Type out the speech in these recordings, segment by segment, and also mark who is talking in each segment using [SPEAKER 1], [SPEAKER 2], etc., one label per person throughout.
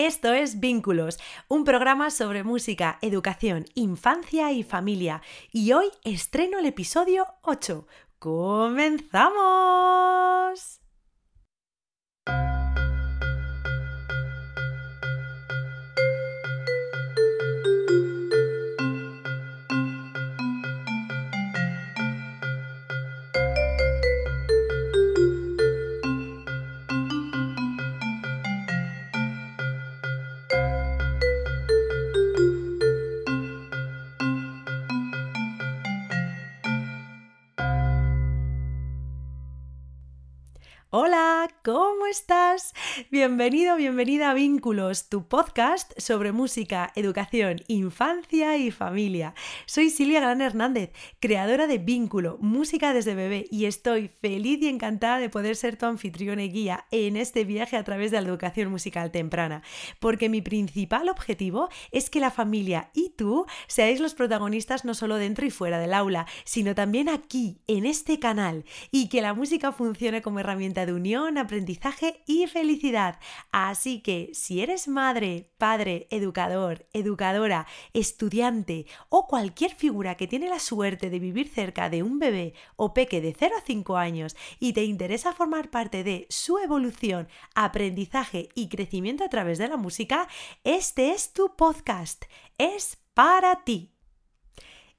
[SPEAKER 1] Esto es Vínculos, un programa sobre música, educación, infancia y familia. Y hoy estreno el episodio 8. ¡Comenzamos! ¿Cómo estás? Bienvenido, bienvenida a Vínculos, tu podcast sobre música, educación, infancia y familia. Soy Silvia Gran Hernández, creadora de Vínculo, música desde bebé, y estoy feliz y encantada de poder ser tu anfitrión y guía en este viaje a través de la educación musical temprana, porque mi principal objetivo es que la familia y tú seáis los protagonistas no solo dentro y fuera del aula, sino también aquí, en este canal, y que la música funcione como herramienta de unión, aprendizaje y felicidad. Así que si eres madre, padre, educador, educadora, estudiante o cualquier figura que tiene la suerte de vivir cerca de un bebé o peque de 0 a 5 años y te interesa formar parte de su evolución, aprendizaje y crecimiento a través de la música, este es tu podcast. Es para ti.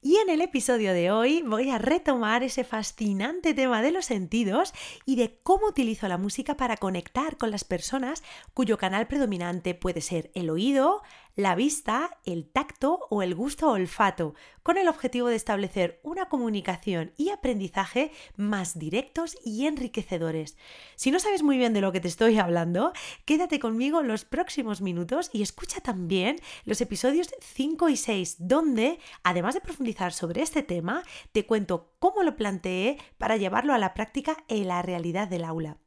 [SPEAKER 1] Y en el episodio de hoy voy a retomar ese fascinante tema de los sentidos y de cómo utilizo la música para conectar con las personas cuyo canal predominante puede ser el oído, la vista, el tacto o el gusto olfato, con el objetivo de establecer una comunicación y aprendizaje más directos y enriquecedores. Si no sabes muy bien de lo que te estoy hablando, quédate conmigo los próximos minutos y escucha también los episodios 5 y 6, donde, además de profundizar sobre este tema, te cuento cómo lo planteé para llevarlo a la práctica en la realidad del aula.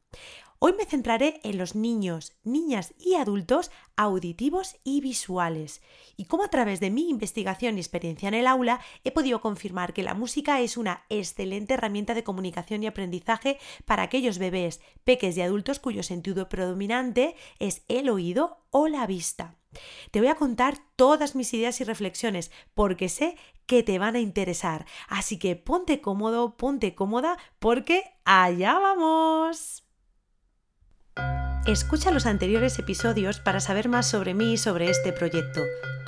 [SPEAKER 1] Hoy me centraré en los niños, niñas y adultos auditivos y visuales y cómo a través de mi investigación y experiencia en el aula he podido confirmar que la música es una excelente herramienta de comunicación y aprendizaje para aquellos bebés, peques y adultos cuyo sentido predominante es el oído o la vista. Te voy a contar todas mis ideas y reflexiones porque sé que te van a interesar. Así que ponte cómodo, ponte cómoda porque allá vamos. Escucha los anteriores episodios para saber más sobre mí y sobre este proyecto.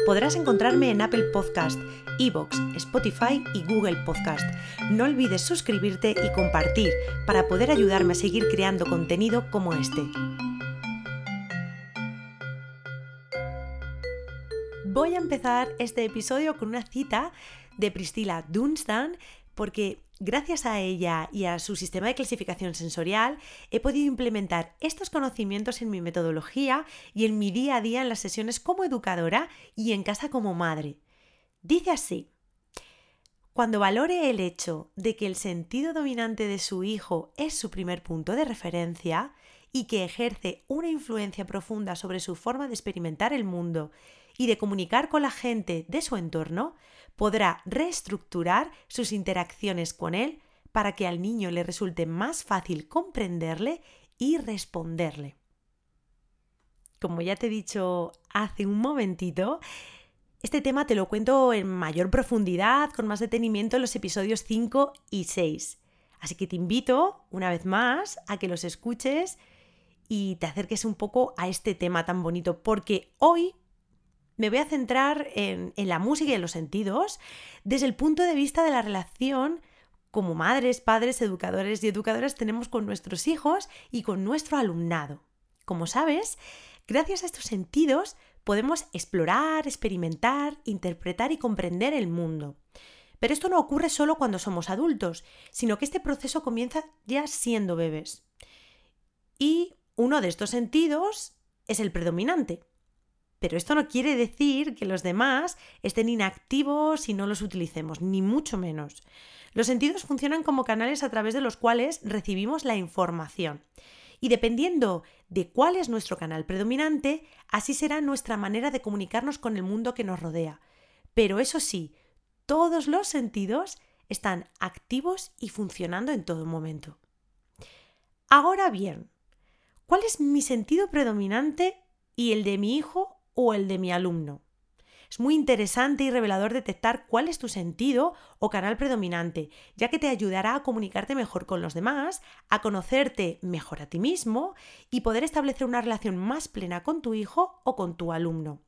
[SPEAKER 1] Podrás encontrarme en Apple Podcast, Evox, Spotify y Google Podcast. No olvides suscribirte y compartir para poder ayudarme a seguir creando contenido como este. Voy a empezar este episodio con una cita de Priscilla Dunstan porque gracias a ella y a su sistema de clasificación sensorial he podido implementar estos conocimientos en mi metodología y en mi día a día en las sesiones como educadora y en casa como madre. Dice así, cuando valore el hecho de que el sentido dominante de su hijo es su primer punto de referencia y que ejerce una influencia profunda sobre su forma de experimentar el mundo y de comunicar con la gente de su entorno, podrá reestructurar sus interacciones con él para que al niño le resulte más fácil comprenderle y responderle. Como ya te he dicho hace un momentito, este tema te lo cuento en mayor profundidad, con más detenimiento en los episodios 5 y 6. Así que te invito, una vez más, a que los escuches y te acerques un poco a este tema tan bonito, porque hoy me voy a centrar en, la música y en los sentidos desde el punto de vista de la relación como madres, padres, educadores y educadoras tenemos con nuestros hijos y con nuestro alumnado. Como sabes, gracias a estos sentidos podemos explorar, experimentar, interpretar y comprender el mundo. Pero esto no ocurre solo cuando somos adultos, sino que este proceso comienza ya siendo bebés. Y uno de estos sentidos es el predominante. Pero esto no quiere decir que los demás estén inactivos y no los utilicemos, ni mucho menos. Los sentidos funcionan como canales a través de los cuales recibimos la información. Y dependiendo de cuál es nuestro canal predominante, así será nuestra manera de comunicarnos con el mundo que nos rodea. Pero eso sí, todos los sentidos están activos y funcionando en todo momento. Ahora bien, ¿cuál es mi sentido predominante y el de mi hijo o el de mi alumno. Es muy interesante y revelador detectar cuál es tu sentido o canal predominante, ya que te ayudará a comunicarte mejor con los demás, a conocerte mejor a ti mismo y poder establecer una relación más plena con tu hijo o con tu alumno.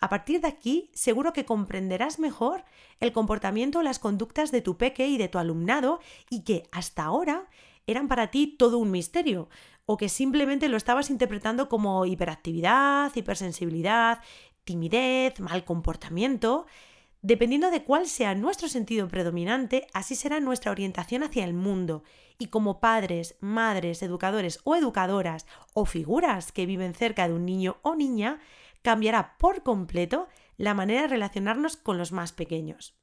[SPEAKER 1] A partir de aquí, seguro que comprenderás mejor el comportamiento o las conductas de tu peque y de tu alumnado y que hasta ahora eran para ti todo un misterio, o que simplemente lo estabas interpretando como hiperactividad, hipersensibilidad, timidez, mal comportamiento. Dependiendo de cuál sea nuestro sentido predominante, así será nuestra orientación hacia el mundo. Y como padres, madres, educadores o educadoras o figuras que viven cerca de un niño o niña, cambiará por completo la manera de relacionarnos con los más pequeños.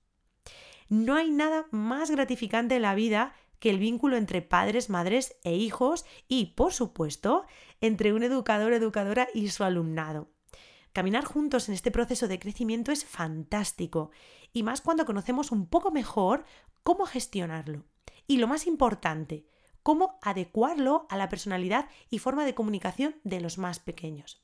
[SPEAKER 1] No hay nada más gratificante en la vida que el vínculo entre padres, madres e hijos y, por supuesto, entre un educador, educadora y su alumnado. Caminar juntos en este proceso de crecimiento es fantástico, y más cuando conocemos un poco mejor cómo gestionarlo. Y lo más importante, cómo adecuarlo a la personalidad y forma de comunicación de los más pequeños.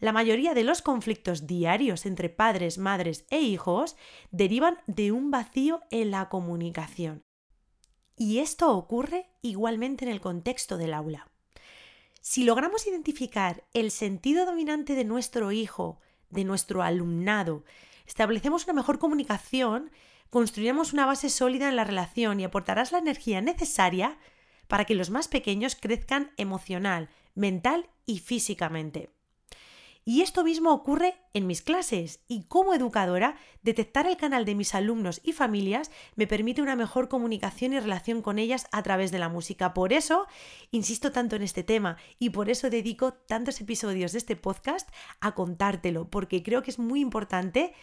[SPEAKER 1] La mayoría de los conflictos diarios entre padres, madres e hijos derivan de un vacío en la comunicación. Y esto ocurre igualmente en el contexto del aula. Si logramos identificar el sentido dominante de nuestro hijo, de nuestro alumnado, establecemos una mejor comunicación, construiremos una base sólida en la relación y aportarás la energía necesaria para que los más pequeños crezcan emocional, mental y físicamente. Y esto mismo ocurre en mis clases y como educadora, detectar el canal de mis alumnos y familias me permite una mejor comunicación y relación con ellas a través de la música. Por eso insisto tanto en este tema y por eso dedico tantos episodios de este podcast a contártelo, porque creo que es muy importante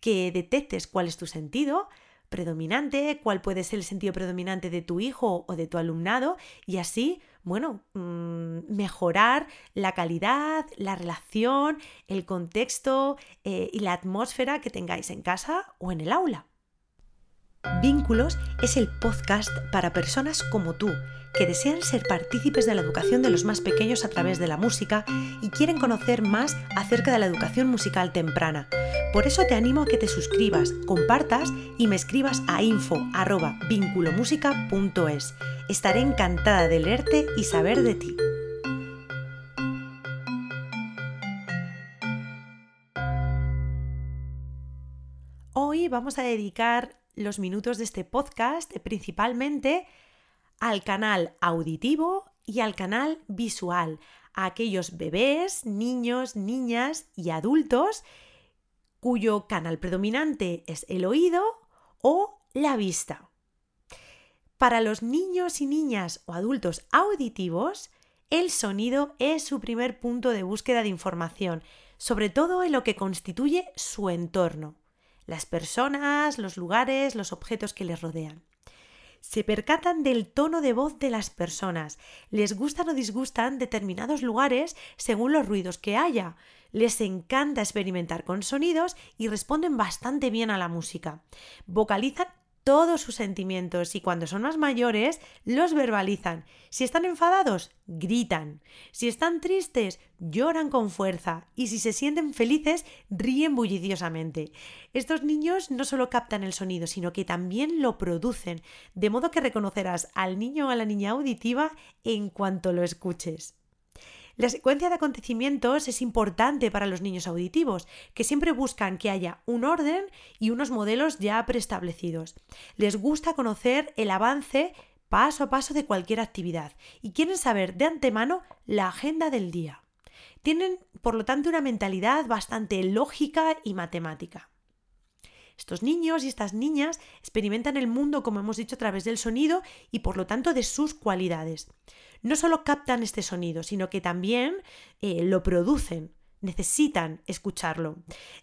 [SPEAKER 1] que detectes cuál es tu sentido, predominante, cuál puede ser el sentido predominante de tu hijo o de tu alumnado y así bueno, mm, mejorar la calidad, la relación, el contexto eh, y la atmósfera que tengáis en casa o en el aula. Vínculos es el podcast para personas como tú, que desean ser partícipes de la educación de los más pequeños a través de la música y quieren conocer más acerca de la educación musical temprana. Por eso te animo a que te suscribas, compartas y me escribas a info@vinculomusica.es. Estaré encantada de leerte y saber de ti. Hoy vamos a dedicar los minutos de este podcast principalmente al canal auditivo y al canal visual, a aquellos bebés, niños, niñas y adultos cuyo canal predominante es el oído o la vista. Para los niños y niñas o adultos auditivos, el sonido es su primer punto de búsqueda de información, sobre todo en lo que constituye su entorno las personas, los lugares, los objetos que les rodean. Se percatan del tono de voz de las personas, les gustan o disgustan determinados lugares según los ruidos que haya, les encanta experimentar con sonidos y responden bastante bien a la música. Vocalizan todos sus sentimientos y cuando son más mayores los verbalizan. Si están enfadados, gritan. Si están tristes, lloran con fuerza. Y si se sienten felices, ríen bulliciosamente. Estos niños no solo captan el sonido, sino que también lo producen, de modo que reconocerás al niño o a la niña auditiva en cuanto lo escuches. La secuencia de acontecimientos es importante para los niños auditivos, que siempre buscan que haya un orden y unos modelos ya preestablecidos. Les gusta conocer el avance paso a paso de cualquier actividad y quieren saber de antemano la agenda del día. Tienen, por lo tanto, una mentalidad bastante lógica y matemática. Estos niños y estas niñas experimentan el mundo, como hemos dicho, a través del sonido y por lo tanto de sus cualidades. No solo captan este sonido, sino que también eh, lo producen, necesitan escucharlo.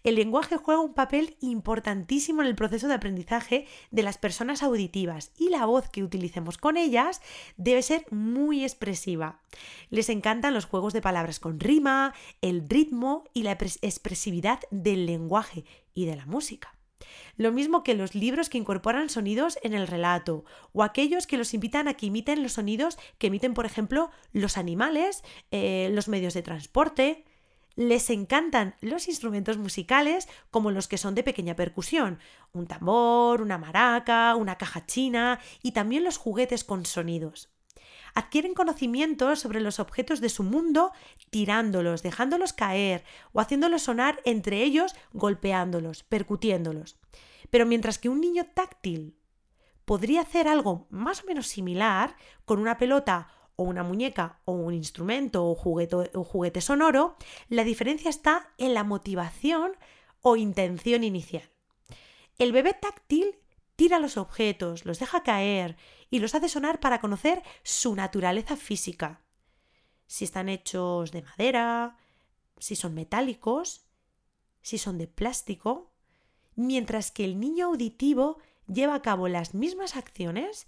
[SPEAKER 1] El lenguaje juega un papel importantísimo en el proceso de aprendizaje de las personas auditivas y la voz que utilicemos con ellas debe ser muy expresiva. Les encantan los juegos de palabras con rima, el ritmo y la expresividad del lenguaje y de la música. Lo mismo que los libros que incorporan sonidos en el relato, o aquellos que los invitan a que imiten los sonidos que emiten, por ejemplo, los animales, eh, los medios de transporte. Les encantan los instrumentos musicales como los que son de pequeña percusión, un tambor, una maraca, una caja china y también los juguetes con sonidos. Adquieren conocimientos sobre los objetos de su mundo tirándolos, dejándolos caer o haciéndolos sonar entre ellos golpeándolos, percutiéndolos. Pero mientras que un niño táctil podría hacer algo más o menos similar con una pelota o una muñeca o un instrumento o juguete, o juguete sonoro, la diferencia está en la motivación o intención inicial. El bebé táctil tira los objetos, los deja caer y los hace sonar para conocer su naturaleza física. Si están hechos de madera, si son metálicos, si son de plástico, mientras que el niño auditivo lleva a cabo las mismas acciones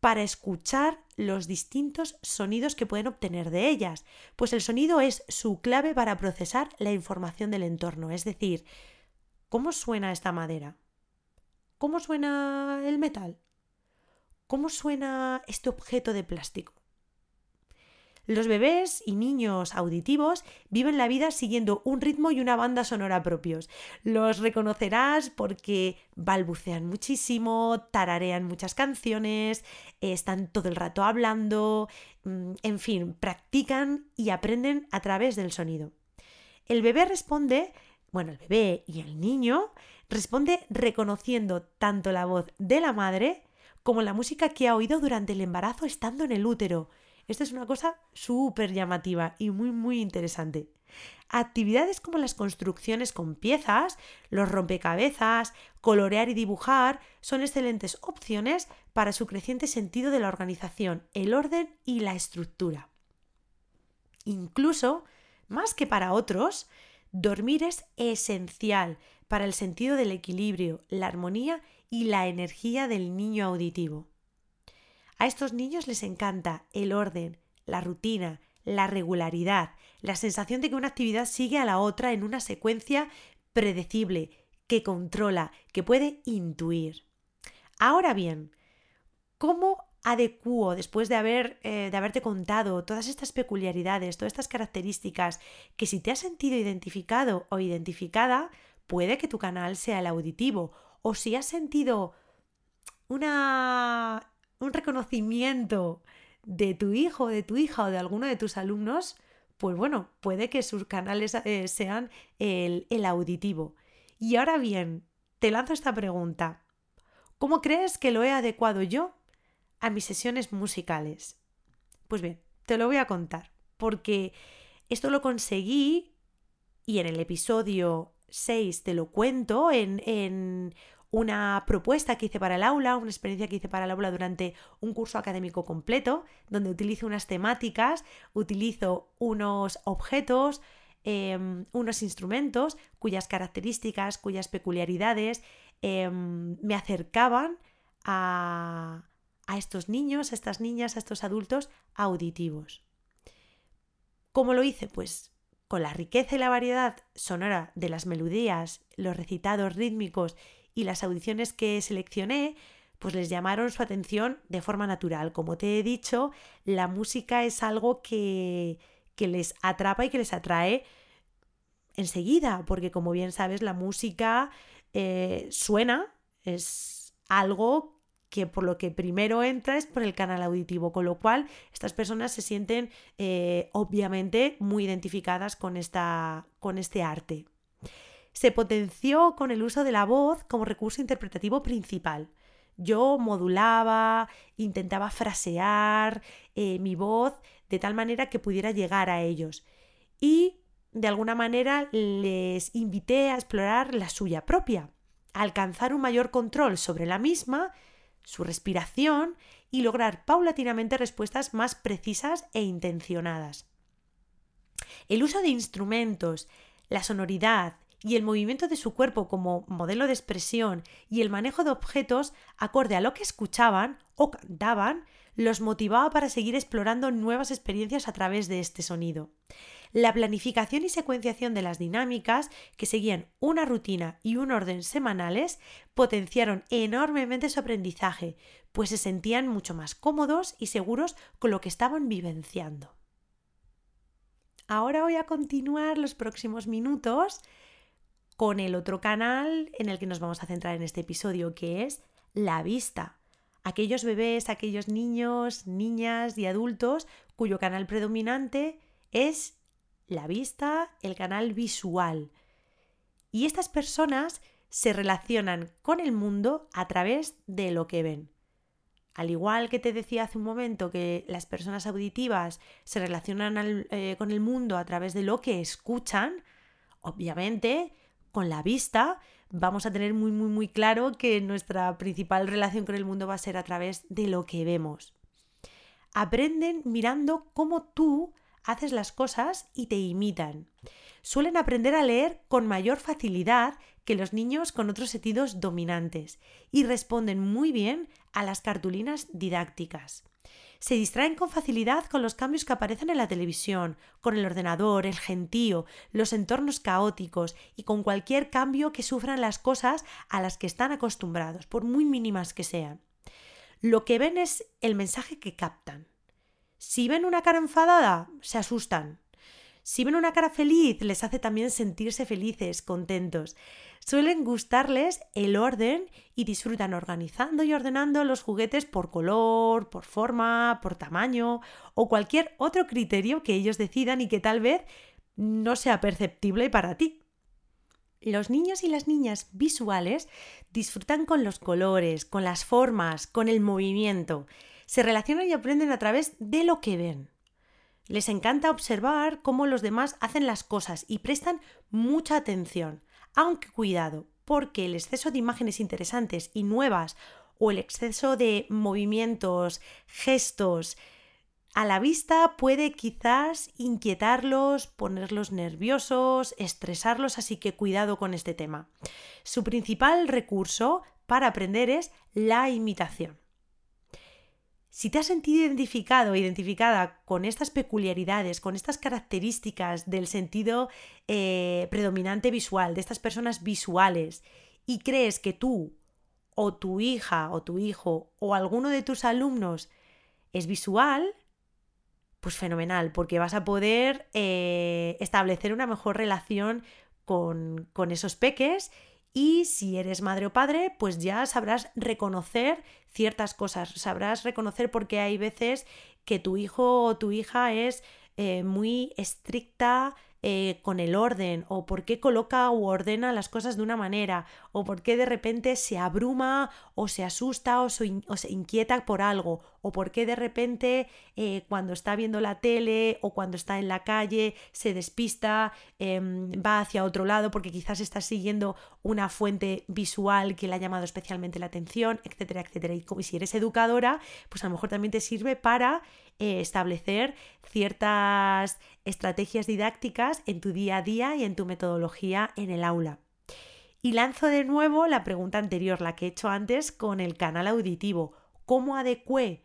[SPEAKER 1] para escuchar los distintos sonidos que pueden obtener de ellas, pues el sonido es su clave para procesar la información del entorno, es decir, ¿cómo suena esta madera? ¿Cómo suena el metal? ¿Cómo suena este objeto de plástico? Los bebés y niños auditivos viven la vida siguiendo un ritmo y una banda sonora propios. Los reconocerás porque balbucean muchísimo, tararean muchas canciones, están todo el rato hablando, mm, en fin, practican y aprenden a través del sonido. El bebé responde, bueno, el bebé y el niño responde reconociendo tanto la voz de la madre como la música que ha oído durante el embarazo estando en el útero esto es una cosa súper llamativa y muy, muy interesante. Actividades como las construcciones con piezas, los rompecabezas, colorear y dibujar son excelentes opciones para su creciente sentido de la organización, el orden y la estructura. Incluso, más que para otros, dormir es esencial para el sentido del equilibrio, la armonía y la energía del niño auditivo. A estos niños les encanta el orden, la rutina, la regularidad, la sensación de que una actividad sigue a la otra en una secuencia predecible, que controla, que puede intuir. Ahora bien, ¿cómo adecuo, después de, haber, eh, de haberte contado todas estas peculiaridades, todas estas características, que si te has sentido identificado o identificada, puede que tu canal sea el auditivo, o si has sentido una un reconocimiento de tu hijo, de tu hija o de alguno de tus alumnos, pues bueno, puede que sus canales eh, sean el, el auditivo. Y ahora bien, te lanzo esta pregunta. ¿Cómo crees que lo he adecuado yo a mis sesiones musicales? Pues bien, te lo voy a contar, porque esto lo conseguí y en el episodio 6 te lo cuento en, en una propuesta que hice para el aula, una experiencia que hice para el aula durante un curso académico completo, donde utilizo unas temáticas, utilizo unos objetos, em, unos instrumentos cuyas características, cuyas peculiaridades em, me acercaban a, a estos niños, a estas niñas, a estos adultos auditivos. ¿Cómo lo hice? Pues con la riqueza y la variedad sonora de las melodías, los recitados rítmicos y las audiciones que seleccioné pues les llamaron su atención de forma natural. Como te he dicho, la música es algo que, que les atrapa y que les atrae enseguida, porque como bien sabes, la música eh, suena, es algo que por lo que primero entra es por el canal auditivo, con lo cual estas personas se sienten eh, obviamente muy identificadas con, esta, con este arte se potenció con el uso de la voz como recurso interpretativo principal. Yo modulaba, intentaba frasear eh, mi voz de tal manera que pudiera llegar a ellos. Y de alguna manera les invité a explorar la suya propia, alcanzar un mayor control sobre la misma, su respiración y lograr paulatinamente respuestas más precisas e intencionadas. El uso de instrumentos, la sonoridad, y el movimiento de su cuerpo como modelo de expresión y el manejo de objetos acorde a lo que escuchaban o cantaban los motivaba para seguir explorando nuevas experiencias a través de este sonido. La planificación y secuenciación de las dinámicas, que seguían una rutina y un orden semanales, potenciaron enormemente su aprendizaje, pues se sentían mucho más cómodos y seguros con lo que estaban vivenciando. ahora voy a continuar los próximos minutos con el otro canal en el que nos vamos a centrar en este episodio, que es la vista. Aquellos bebés, aquellos niños, niñas y adultos cuyo canal predominante es la vista, el canal visual. Y estas personas se relacionan con el mundo a través de lo que ven. Al igual que te decía hace un momento que las personas auditivas se relacionan eh, con el mundo a través de lo que escuchan, obviamente con la vista vamos a tener muy muy muy claro que nuestra principal relación con el mundo va a ser a través de lo que vemos. Aprenden mirando cómo tú haces las cosas y te imitan. Suelen aprender a leer con mayor facilidad que los niños con otros sentidos dominantes y responden muy bien a las cartulinas didácticas. Se distraen con facilidad con los cambios que aparecen en la televisión, con el ordenador, el gentío, los entornos caóticos y con cualquier cambio que sufran las cosas a las que están acostumbrados, por muy mínimas que sean. Lo que ven es el mensaje que captan. Si ven una cara enfadada, se asustan. Si ven una cara feliz, les hace también sentirse felices, contentos. Suelen gustarles el orden y disfrutan organizando y ordenando los juguetes por color, por forma, por tamaño o cualquier otro criterio que ellos decidan y que tal vez no sea perceptible para ti. Los niños y las niñas visuales disfrutan con los colores, con las formas, con el movimiento. Se relacionan y aprenden a través de lo que ven. Les encanta observar cómo los demás hacen las cosas y prestan mucha atención. Aunque cuidado, porque el exceso de imágenes interesantes y nuevas o el exceso de movimientos, gestos, a la vista puede quizás inquietarlos, ponerlos nerviosos, estresarlos, así que cuidado con este tema. Su principal recurso para aprender es la imitación. Si te has sentido identificado identificada con estas peculiaridades, con estas características del sentido eh, predominante visual, de estas personas visuales, y crees que tú o tu hija o tu hijo o alguno de tus alumnos es visual, pues fenomenal, porque vas a poder eh, establecer una mejor relación con, con esos peques y si eres madre o padre, pues ya sabrás reconocer ciertas cosas, sabrás reconocer porque hay veces que tu hijo o tu hija es eh, muy estricta eh, con el orden o por qué coloca o ordena las cosas de una manera o por qué de repente se abruma o se asusta o se, inquieta por algo o por qué de repente eh, cuando está viendo la tele o cuando está en la calle se despista, em, va hacia otro lado porque quizás está siguiendo una fuente visual que le ha llamado especialmente la atención, etcétera, etcétera. Y si eres educadora, pues a lo mejor también te sirve para eh, establecer ciertas estrategias didácticas en tu día a día y en tu metodología en el aula. Y lanzo de nuevo la pregunta anterior, la que he hecho antes con el canal auditivo. ¿Cómo adecué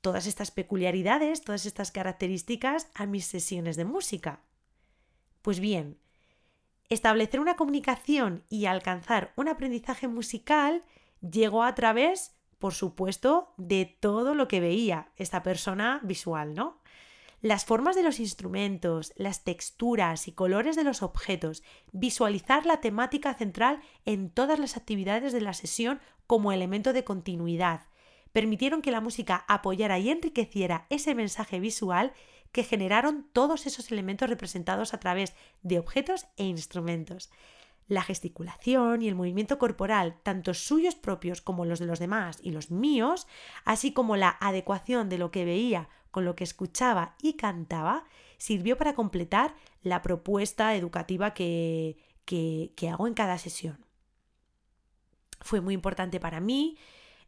[SPEAKER 1] todas estas peculiaridades, todas estas características a mis sesiones de música? Pues bien, establecer una comunicación y alcanzar un aprendizaje musical llegó a través por supuesto, de todo lo que veía esta persona visual, ¿no? Las formas de los instrumentos, las texturas y colores de los objetos, visualizar la temática central en todas las actividades de la sesión como elemento de continuidad, permitieron que la música apoyara y enriqueciera ese mensaje visual que generaron todos esos elementos representados a través de objetos e instrumentos la gesticulación y el movimiento corporal, tanto suyos propios como los de los demás y los míos, así como la adecuación de lo que veía con lo que escuchaba y cantaba, sirvió para completar la propuesta educativa que, que, hago en cada sesión. Fue muy importante para mí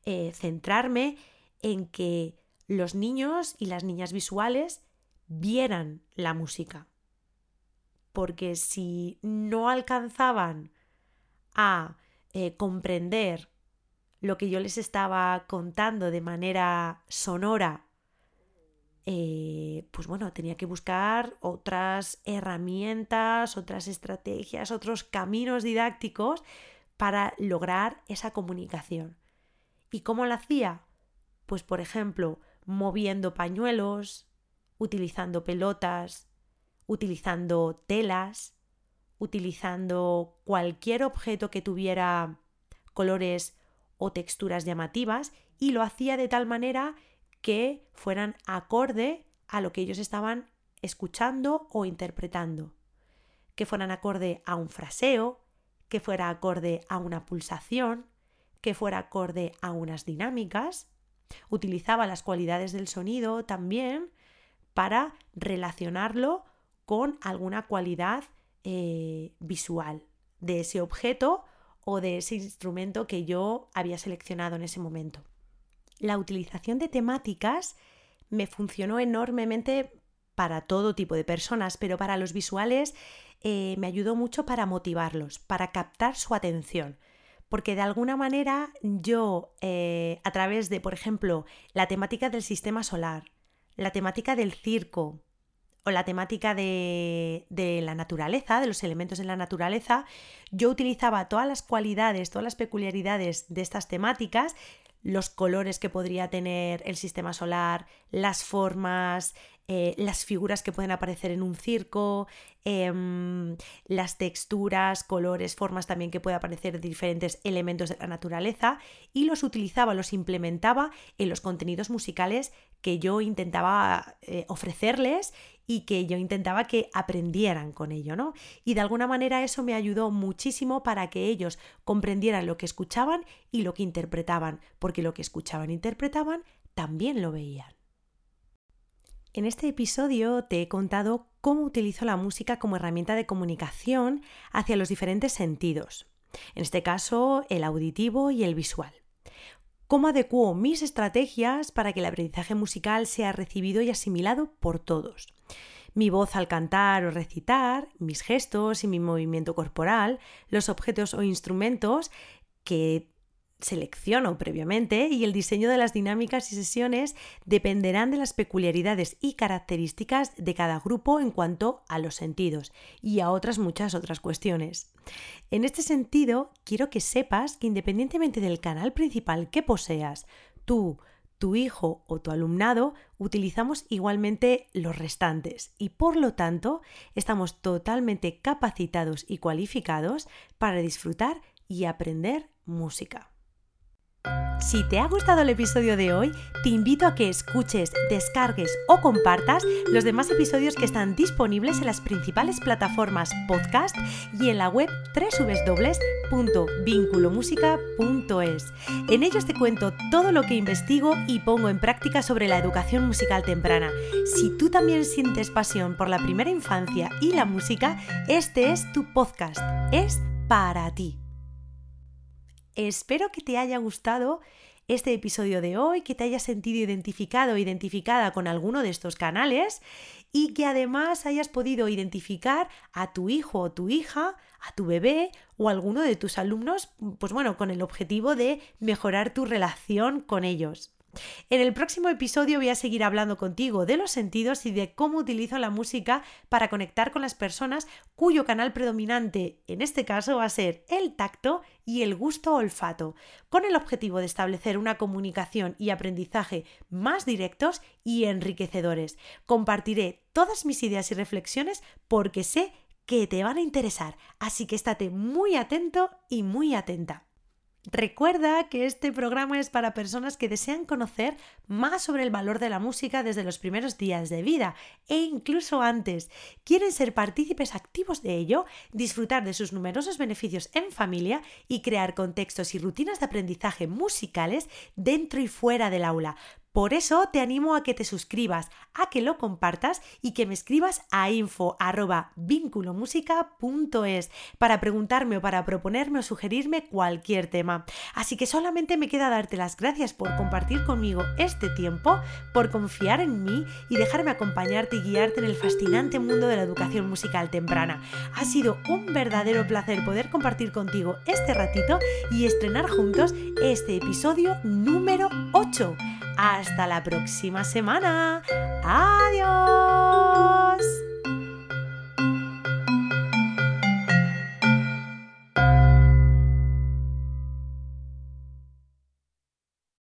[SPEAKER 1] eh, centrarme en que los niños y las niñas visuales vieran la música, porque si no alcanzaban a eh, comprender lo que yo les estaba contando de manera sonora, eh, pues bueno, tenía que buscar otras herramientas, otras estrategias, otros caminos didácticos para lograr esa comunicación. ¿Y cómo lo hacía? Pues por ejemplo, moviendo pañuelos, utilizando pelotas, utilizando telas, utilizando cualquier objeto que tuviera colores o texturas llamativas y lo hacía de tal manera que fueran acorde a lo que ellos estaban escuchando o interpretando, que fueran acorde a un fraseo, que fuera acorde a una pulsación, que fuera acorde a unas dinámicas. Utilizaba las cualidades del sonido también para relacionarlo con alguna cualidad eh, visual de ese objeto o de ese instrumento que yo había seleccionado en ese momento. La utilización de temáticas me funcionó enormemente para todo tipo de personas, pero para los visuales eh, me ayudó mucho para motivarlos, para captar su atención. Porque de alguna manera yo, eh, a través de, por ejemplo, la temática del sistema solar, la temática del circo, la temática de, de, la naturaleza, de los elementos de la naturaleza, yo utilizaba todas las cualidades, todas las peculiaridades de estas temáticas, los colores que podría tener el sistema solar, las formas, eh, las figuras que pueden aparecer en un circo, em, las texturas, colores, formas también que puede aparecer de diferentes elementos de la naturaleza y los utilizaba, los implementaba en los contenidos musicales que yo intentaba eh, ofrecerles y que yo intentaba que aprendieran con ello, ¿no? Y de alguna manera eso me ayudó muchísimo para que ellos comprendieran lo que escuchaban y lo que interpretaban, porque lo que escuchaban e interpretaban también lo veían. En este episodio te he contado cómo utilizo la música como herramienta de comunicación hacia los diferentes sentidos, en este caso el auditivo y el visual. Cómo adecuo mis estrategias para que el aprendizaje musical sea recibido y asimilado por todos. Mi voz al cantar o recitar, mis gestos y mi movimiento corporal, los objetos o instrumentos que selecciono previamente y el diseño de las dinámicas y sesiones dependerán de las peculiaridades y características de cada grupo en cuanto a los sentidos y a otras muchas otras cuestiones. En este sentido, quiero que sepas que independientemente del canal principal que poseas, tú, tu hijo o tu alumnado, utilizamos igualmente los restantes y por lo tanto estamos totalmente capacitados y cualificados para disfrutar y aprender música. Si te ha gustado el episodio de hoy, te invito a que escuches, descargues o compartas los demás episodios que están disponibles en las principales plataformas podcast y en la web www.vinculomusica.es. En ellos te cuento todo lo que investigo y pongo en práctica sobre la educación musical temprana. Si tú también sientes pasión por la primera infancia y la música, este es tu podcast. Es para ti. Espero que te haya gustado este episodio de hoy, que te hayas sentido identificado o identificada con alguno de estos canales y que además hayas podido identificar a tu hijo o tu hija, a tu bebé o alguno de tus alumnos, pues bueno, con el objetivo de mejorar tu relación con ellos. En el próximo episodio voy a seguir hablando contigo de los sentidos y de cómo utilizo la música para conectar con las personas cuyo canal predominante en este caso va a ser el tacto y el gusto olfato, con el objetivo de establecer una comunicación y aprendizaje más directos y enriquecedores. Compartiré todas mis ideas y reflexiones porque sé que te van a interesar, así que estate muy atento y muy atenta. Recuerda que este programa es para personas que desean conocer más sobre el valor de la música desde los primeros días de vida e incluso antes. Quieren ser partícipes activos de ello, disfrutar de sus numerosos beneficios en familia y crear contextos y rutinas de aprendizaje musicales dentro y fuera del aula. Por eso te animo a que te suscribas, a que lo compartas y que me escribas a info@vinculomusica.es para preguntarme o para proponerme o sugerirme cualquier tema. Así que solamente me queda darte las gracias por compartir conmigo este tiempo, por confiar en mí y dejarme acompañarte y guiarte en el fascinante mundo de la educación musical temprana. Ha sido un verdadero placer poder compartir contigo este ratito y estrenar juntos este episodio número 8. Hasta la próxima semana. Adiós.